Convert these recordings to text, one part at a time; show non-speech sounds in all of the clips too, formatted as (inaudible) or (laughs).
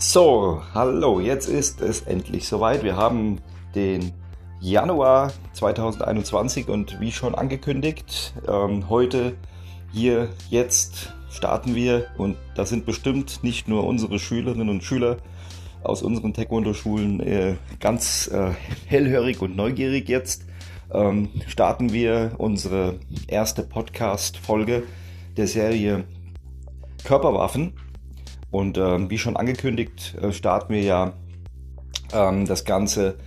So, hallo, jetzt ist es endlich soweit. Wir haben den Januar 2021 und wie schon angekündigt, ähm, heute, hier, jetzt starten wir und das sind bestimmt nicht nur unsere Schülerinnen und Schüler aus unseren Taekwondo-Schulen äh, ganz äh, (laughs) hellhörig und neugierig jetzt. Ähm, starten wir unsere erste Podcast-Folge der Serie Körperwaffen. Und ähm, wie schon angekündigt, äh, starten wir ja ähm, das Ganze,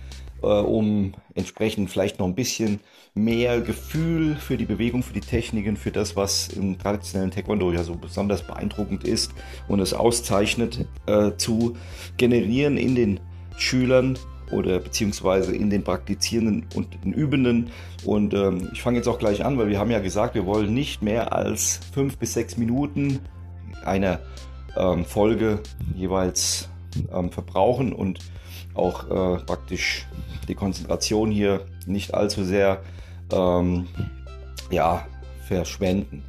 äh, um entsprechend vielleicht noch ein bisschen mehr Gefühl für die Bewegung, für die Techniken, für das, was im traditionellen Taekwondo ja so besonders beeindruckend ist und es auszeichnet, äh, zu generieren in den Schülern oder beziehungsweise in den Praktizierenden und den Übenden. Und ähm, ich fange jetzt auch gleich an, weil wir haben ja gesagt, wir wollen nicht mehr als fünf bis sechs Minuten einer Folge jeweils ähm, verbrauchen und auch äh, praktisch die Konzentration hier nicht allzu sehr ähm, ja, verschwenden.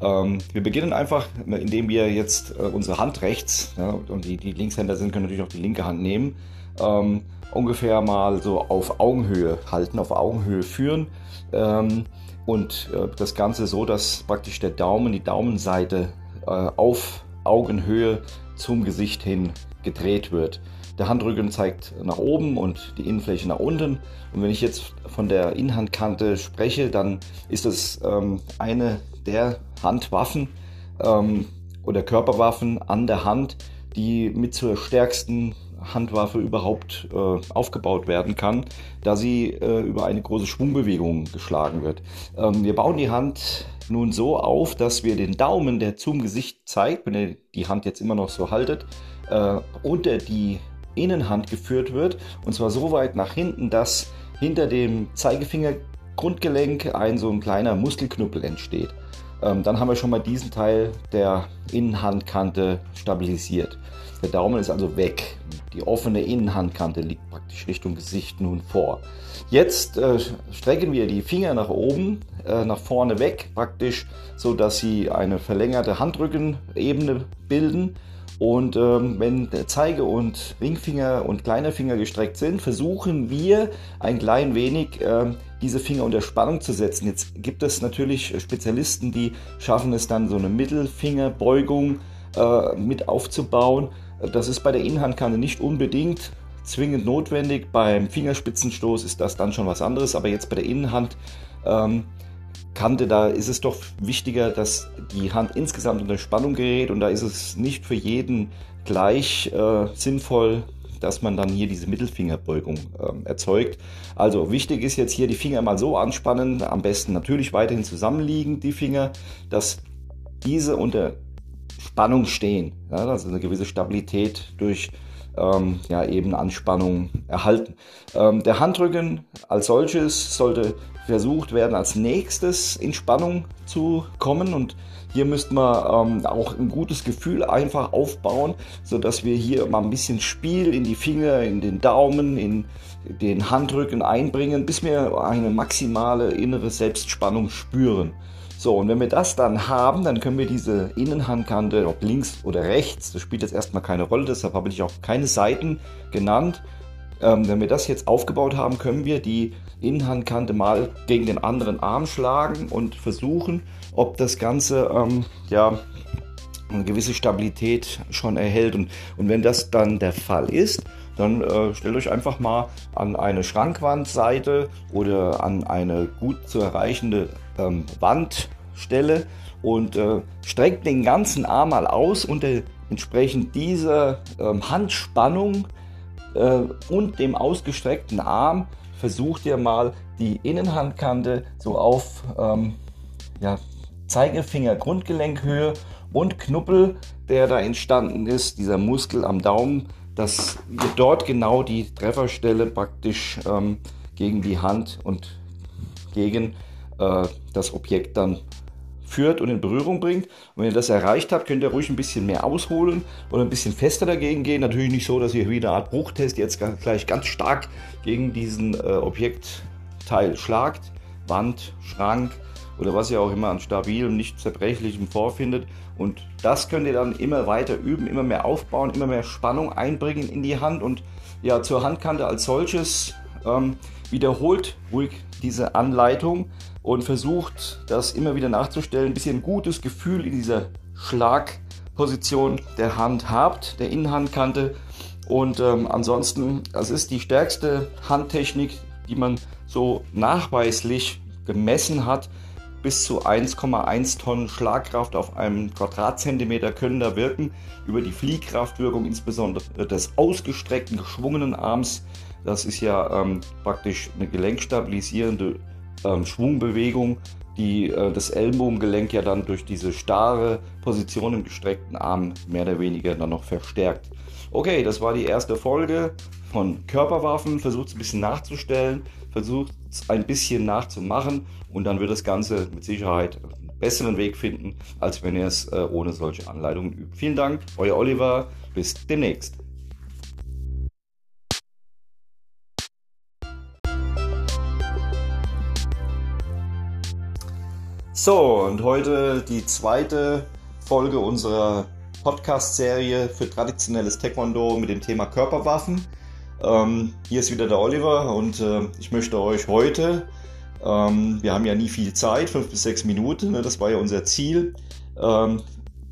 Ähm, wir beginnen einfach, indem wir jetzt äh, unsere Hand rechts, ja, und die, die Linkshänder sind, können natürlich auch die linke Hand nehmen, ähm, ungefähr mal so auf Augenhöhe halten, auf Augenhöhe führen. Ähm, und äh, das Ganze so, dass praktisch der Daumen, die Daumenseite äh, auf Augenhöhe zum Gesicht hin gedreht wird. Der Handrücken zeigt nach oben und die Innenfläche nach unten. Und wenn ich jetzt von der Innenhandkante spreche, dann ist es ähm, eine der Handwaffen ähm, oder Körperwaffen an der Hand, die mit zur stärksten Handwaffe überhaupt äh, aufgebaut werden kann, da sie äh, über eine große Schwungbewegung geschlagen wird. Ähm, wir bauen die Hand nun so auf, dass wir den Daumen, der zum Gesicht zeigt, wenn ihr die Hand jetzt immer noch so haltet, äh, unter die Innenhand geführt wird. Und zwar so weit nach hinten, dass hinter dem Zeigefinger Grundgelenk ein so ein kleiner Muskelknüppel entsteht. Ähm, dann haben wir schon mal diesen Teil der Innenhandkante stabilisiert. Der Daumen ist also weg. Die offene Innenhandkante liegt praktisch Richtung Gesicht nun vor. Jetzt äh, strecken wir die Finger nach oben, äh, nach vorne weg, praktisch, so dass sie eine verlängerte Handrückenebene bilden. Und ähm, wenn der Zeige- und Ringfinger und kleiner Finger gestreckt sind, versuchen wir ein klein wenig äh, diese Finger unter Spannung zu setzen. Jetzt gibt es natürlich Spezialisten, die schaffen es dann so eine Mittelfingerbeugung äh, mit aufzubauen. Das ist bei der Innenhandkante nicht unbedingt zwingend notwendig. Beim Fingerspitzenstoß ist das dann schon was anderes, aber jetzt bei der Innenhandkante, ähm, da ist es doch wichtiger, dass die Hand insgesamt unter Spannung gerät und da ist es nicht für jeden gleich äh, sinnvoll, dass man dann hier diese Mittelfingerbeugung ähm, erzeugt. Also wichtig ist jetzt hier die Finger mal so anspannen, am besten natürlich weiterhin zusammenliegen, die Finger, dass diese unter Spannung stehen. Ja, also eine gewisse Stabilität durch ähm, ja, eben Anspannung erhalten. Ähm, der Handrücken als solches sollte versucht werden, als nächstes in Spannung zu kommen und hier müssten wir ähm, auch ein gutes Gefühl einfach aufbauen, sodass wir hier mal ein bisschen Spiel in die Finger, in den Daumen, in den Handrücken einbringen, bis wir eine maximale innere Selbstspannung spüren. So, und wenn wir das dann haben, dann können wir diese Innenhandkante, ob links oder rechts, das spielt jetzt erstmal keine Rolle, deshalb habe ich auch keine Seiten genannt. Ähm, wenn wir das jetzt aufgebaut haben, können wir die Innenhandkante mal gegen den anderen Arm schlagen und versuchen, ob das Ganze ähm, ja, eine gewisse Stabilität schon erhält. Und, und wenn das dann der Fall ist, dann äh, stellt euch einfach mal an eine Schrankwandseite oder an eine gut zu erreichende ähm, Wandstelle und äh, streckt den ganzen Arm mal aus unter entsprechend dieser ähm, Handspannung äh, und dem ausgestreckten Arm versucht ihr mal die Innenhandkante so auf ähm, ja, Zeigefinger Grundgelenkhöhe und Knuppel, der da entstanden ist, dieser Muskel am Daumen, dass ihr dort genau die Trefferstelle praktisch ähm, gegen die Hand und gegen äh, das Objekt dann führt und in Berührung bringt. Und wenn ihr das erreicht habt, könnt ihr ruhig ein bisschen mehr ausholen oder ein bisschen fester dagegen gehen. Natürlich nicht so, dass ihr wie eine Art Bruchtest jetzt gleich ganz stark gegen diesen äh, Objektteil schlagt. Wand, Schrank oder was ihr auch immer an stabilem, nicht zerbrechlichem vorfindet. Und das könnt ihr dann immer weiter üben, immer mehr aufbauen, immer mehr Spannung einbringen in die Hand und ja, zur Handkante als solches ähm, wiederholt ruhig diese Anleitung und versucht das immer wieder nachzustellen, bis ihr ein gutes Gefühl in dieser Schlagposition der Hand habt, der Innenhandkante. Und ähm, ansonsten, das ist die stärkste Handtechnik, die man so nachweislich gemessen hat. Bis zu 1,1 Tonnen Schlagkraft auf einem Quadratzentimeter können da wirken. Über die Fliehkraftwirkung, insbesondere des ausgestreckten, geschwungenen Arms. Das ist ja ähm, praktisch eine gelenkstabilisierende ähm, Schwungbewegung, die äh, das Ellenbogengelenk ja dann durch diese starre Position im gestreckten Arm mehr oder weniger dann noch verstärkt. Okay, das war die erste Folge von Körperwaffen. Versucht es ein bisschen nachzustellen, versucht es ein bisschen nachzumachen und dann wird das Ganze mit Sicherheit einen besseren Weg finden, als wenn ihr es äh, ohne solche Anleitungen übt. Vielen Dank, euer Oliver. Bis demnächst. So, und heute die zweite Folge unserer Podcast-Serie für traditionelles Taekwondo mit dem Thema Körperwaffen. Ähm, hier ist wieder der Oliver und äh, ich möchte euch heute, ähm, wir haben ja nie viel Zeit, fünf bis sechs Minuten, ne, das war ja unser Ziel, ähm,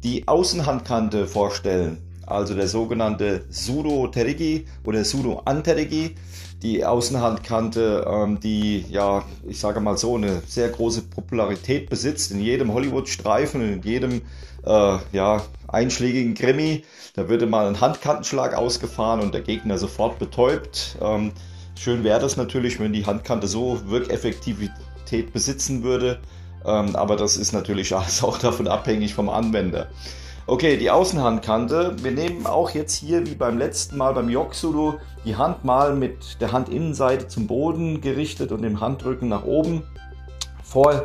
die Außenhandkante vorstellen. Also der sogenannte Sudo Terigi oder Sudo Anterigi die Außenhandkante, ähm, die ja, ich sage mal so, eine sehr große Popularität besitzt in jedem Hollywood-Streifen, in jedem äh, ja, einschlägigen Krimi. Da würde mal ein Handkantenschlag ausgefahren und der Gegner sofort betäubt. Ähm, schön wäre das natürlich, wenn die Handkante so Wirkeffektivität besitzen würde. Ähm, aber das ist natürlich (laughs) alles auch davon abhängig vom Anwender. Okay, die Außenhandkante. Wir nehmen auch jetzt hier wie beim letzten Mal beim Yoksulu die Hand mal mit der Handinnenseite zum Boden gerichtet und dem Handrücken nach oben vor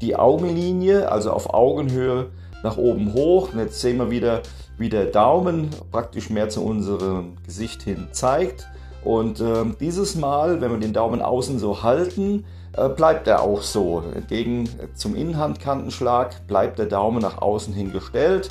die Augenlinie, also auf Augenhöhe nach oben hoch. Und jetzt sehen wir wieder, wie der Daumen praktisch mehr zu unserem Gesicht hin zeigt. Und äh, dieses Mal, wenn wir den Daumen außen so halten, äh, bleibt er auch so. Entgegen zum Innenhandkantenschlag bleibt der Daumen nach außen hin gestellt.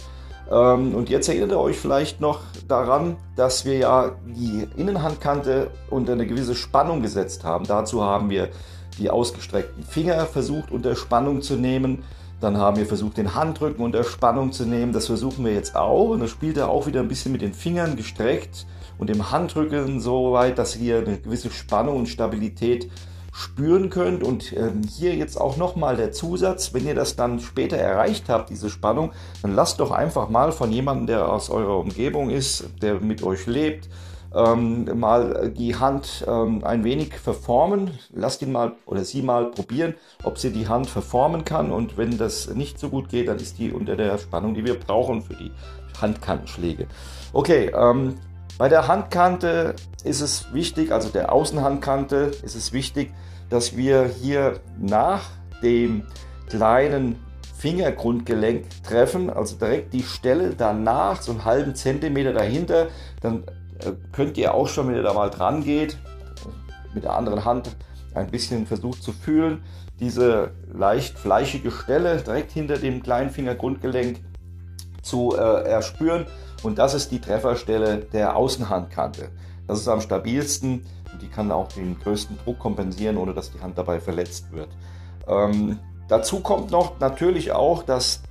Ähm, und jetzt erinnert ihr euch vielleicht noch daran, dass wir ja die Innenhandkante unter eine gewisse Spannung gesetzt haben. Dazu haben wir die ausgestreckten Finger versucht unter Spannung zu nehmen. Dann haben wir versucht, den Handrücken unter Spannung zu nehmen. Das versuchen wir jetzt auch. Und das spielt er auch wieder ein bisschen mit den Fingern gestreckt und dem Handrücken so weit, dass wir eine gewisse Spannung und Stabilität spüren könnt. Und ähm, hier jetzt auch nochmal der Zusatz, wenn ihr das dann später erreicht habt, diese Spannung, dann lasst doch einfach mal von jemandem, der aus eurer Umgebung ist, der mit euch lebt, ähm, mal die Hand ähm, ein wenig verformen. Lasst ihn mal oder sie mal probieren, ob sie die Hand verformen kann. Und wenn das nicht so gut geht, dann ist die unter der Spannung, die wir brauchen für die Handkantenschläge. Okay, ähm, bei der Handkante ist es wichtig, also der Außenhandkante ist es wichtig, dass wir hier nach dem kleinen Fingergrundgelenk treffen, also direkt die Stelle danach, so einen halben Zentimeter dahinter, dann äh, könnt ihr auch schon, wenn ihr da mal dran geht, mit der anderen Hand ein bisschen versucht zu fühlen, diese leicht fleischige Stelle direkt hinter dem kleinen Fingergrundgelenk zu äh, erspüren und das ist die Trefferstelle der Außenhandkante. Das ist am stabilsten und die kann auch den größten Druck kompensieren, ohne dass die Hand dabei verletzt wird. Ähm, dazu kommt noch natürlich auch, dass,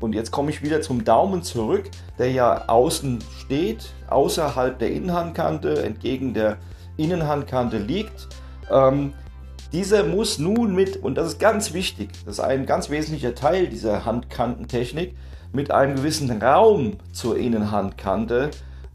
und jetzt komme ich wieder zum Daumen zurück, der ja außen steht, außerhalb der Innenhandkante, entgegen der Innenhandkante liegt. Ähm, dieser muss nun mit, und das ist ganz wichtig, das ist ein ganz wesentlicher Teil dieser Handkantentechnik, mit einem gewissen Raum zur Innenhandkante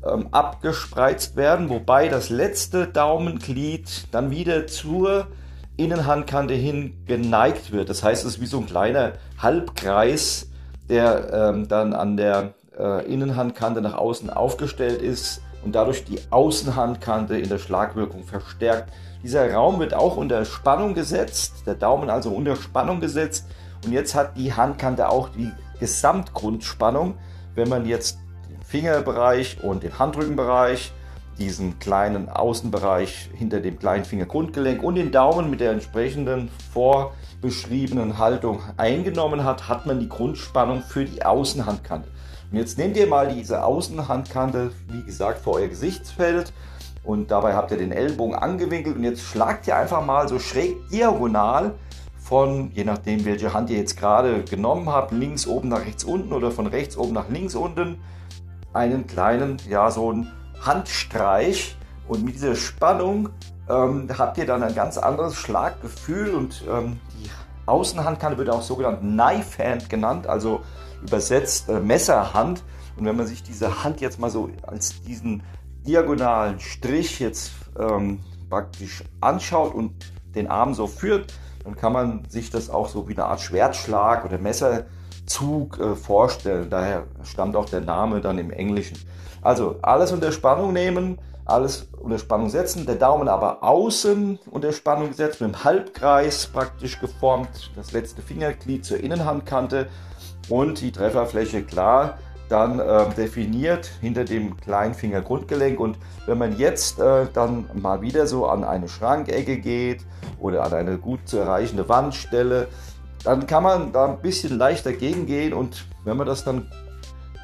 ähm, abgespreizt werden, wobei das letzte Daumenglied dann wieder zur Innenhandkante hin geneigt wird. Das heißt, es ist wie so ein kleiner Halbkreis, der ähm, dann an der äh, Innenhandkante nach außen aufgestellt ist und dadurch die Außenhandkante in der Schlagwirkung verstärkt. Dieser Raum wird auch unter Spannung gesetzt, der Daumen also unter Spannung gesetzt und jetzt hat die Handkante auch die Gesamtgrundspannung, wenn man jetzt den Fingerbereich und den Handrückenbereich, diesen kleinen Außenbereich hinter dem kleinen Fingergrundgelenk und den Daumen mit der entsprechenden vor beschriebenen Haltung eingenommen hat, hat man die Grundspannung für die Außenhandkante. Und jetzt nehmt ihr mal diese Außenhandkante, wie gesagt, vor euer Gesichtsfeld und dabei habt ihr den Ellbogen angewinkelt und jetzt schlagt ihr einfach mal so schräg diagonal von, je nachdem welche Hand ihr jetzt gerade genommen habt, links oben nach rechts unten oder von rechts oben nach links unten, einen kleinen, ja so einen Handstreich und mit dieser Spannung ähm, habt ihr dann ein ganz anderes Schlaggefühl und ähm, die Außenhandkante wird auch sogenannt Knife Hand genannt, also übersetzt äh, Messerhand. Und wenn man sich diese Hand jetzt mal so als diesen diagonalen Strich jetzt ähm, praktisch anschaut und den Arm so führt, dann kann man sich das auch so wie eine Art Schwertschlag oder Messerzug äh, vorstellen. Daher stammt auch der Name dann im Englischen. Also alles unter Spannung nehmen, alles unter Spannung setzen, der Daumen aber außen unter Spannung gesetzt, mit dem Halbkreis praktisch geformt, das letzte Fingerglied zur Innenhandkante und die Trefferfläche klar dann äh, definiert hinter dem Kleinfinger Grundgelenk. Und wenn man jetzt äh, dann mal wieder so an eine Schrankecke geht oder an eine gut zu erreichende Wandstelle, dann kann man da ein bisschen leichter gegengehen und wenn man das dann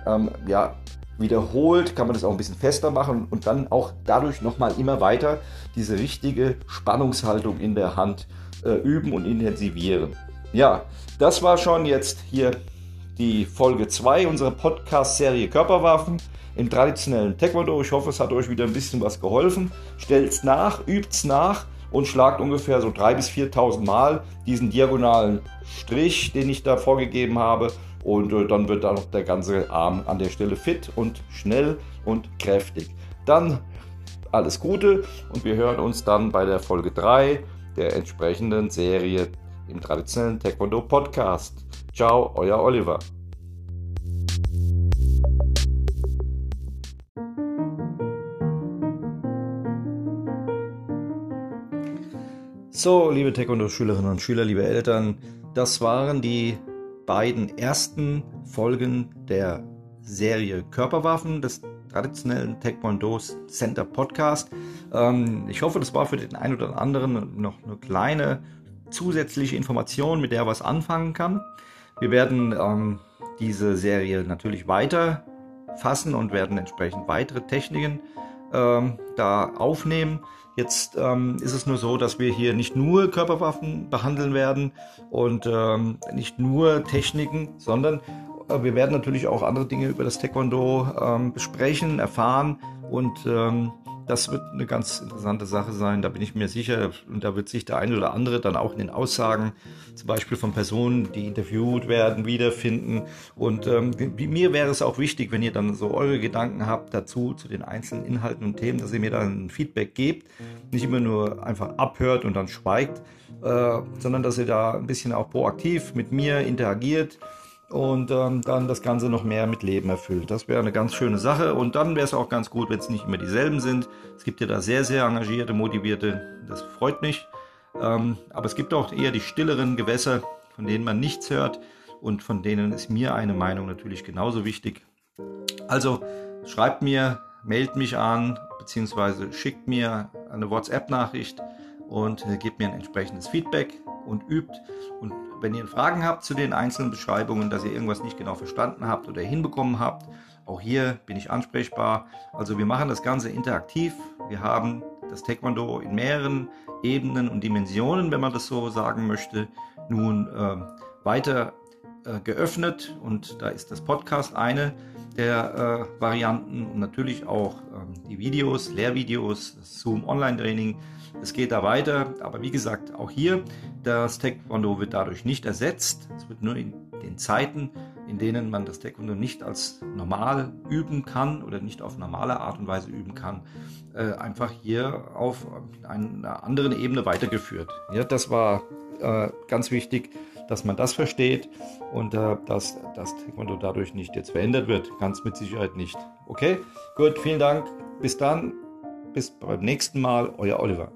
ähm, ja, wiederholt, kann man das auch ein bisschen fester machen und dann auch dadurch nochmal immer weiter diese richtige Spannungshaltung in der Hand äh, üben und intensivieren. Ja, das war schon jetzt hier die Folge 2 unserer Podcast-Serie Körperwaffen im traditionellen Taekwondo. Ich hoffe, es hat euch wieder ein bisschen was geholfen. Stellt's nach, übt's nach und schlagt ungefähr so 3.000 bis 4.000 Mal diesen diagonalen Strich, den ich da vorgegeben habe. Und äh, dann wird dann der ganze Arm an der Stelle fit und schnell und kräftig. Dann alles Gute und wir hören uns dann bei der Folge 3 der entsprechenden Serie im traditionellen Taekwondo Podcast. Ciao, euer Oliver. So, liebe Taekwondo-Schülerinnen und Schüler, liebe Eltern, das waren die beiden ersten Folgen der Serie Körperwaffen des traditionellen Taekwondo Center Podcast. Ähm, ich hoffe, das war für den einen oder anderen noch eine kleine zusätzliche Information, mit der er was anfangen kann. Wir werden ähm, diese Serie natürlich weiter fassen und werden entsprechend weitere Techniken ähm, da aufnehmen. Jetzt ähm, ist es nur so, dass wir hier nicht nur Körperwaffen behandeln werden und ähm, nicht nur Techniken, sondern äh, wir werden natürlich auch andere Dinge über das Taekwondo ähm, besprechen, erfahren und ähm, das wird eine ganz interessante Sache sein, da bin ich mir sicher. Und da wird sich der eine oder andere dann auch in den Aussagen, zum Beispiel von Personen, die interviewt werden, wiederfinden. Und ähm, mir wäre es auch wichtig, wenn ihr dann so eure Gedanken habt dazu, zu den einzelnen Inhalten und Themen, dass ihr mir dann Feedback gebt. Nicht immer nur einfach abhört und dann schweigt, äh, sondern dass ihr da ein bisschen auch proaktiv mit mir interagiert und ähm, dann das Ganze noch mehr mit Leben erfüllt. Das wäre eine ganz schöne Sache und dann wäre es auch ganz gut, wenn es nicht immer dieselben sind. Es gibt ja da sehr, sehr engagierte, motivierte, das freut mich. Ähm, aber es gibt auch eher die stilleren Gewässer, von denen man nichts hört und von denen ist mir eine Meinung natürlich genauso wichtig. Also schreibt mir, meldet mich an, beziehungsweise schickt mir eine WhatsApp-Nachricht und äh, gebt mir ein entsprechendes Feedback und übt. Und wenn ihr Fragen habt zu den einzelnen Beschreibungen, dass ihr irgendwas nicht genau verstanden habt oder hinbekommen habt, auch hier bin ich ansprechbar. Also wir machen das Ganze interaktiv. Wir haben das Taekwondo in mehreren Ebenen und Dimensionen, wenn man das so sagen möchte, nun äh, weiter äh, geöffnet und da ist das Podcast eine der äh, Varianten und natürlich auch ähm, die Videos, Lehrvideos, Zoom Online Training. Es geht da weiter, aber wie gesagt, auch hier, das Taekwondo wird dadurch nicht ersetzt. Es wird nur in den Zeiten, in denen man das Taekwondo nicht als normal üben kann oder nicht auf normale Art und Weise üben kann, äh, einfach hier auf einer anderen Ebene weitergeführt. Ja, das war äh, ganz wichtig dass man das versteht und äh, dass das Taekwondo dadurch nicht jetzt verändert wird. Ganz mit Sicherheit nicht. Okay, gut, vielen Dank. Bis dann. Bis beim nächsten Mal. Euer Oliver.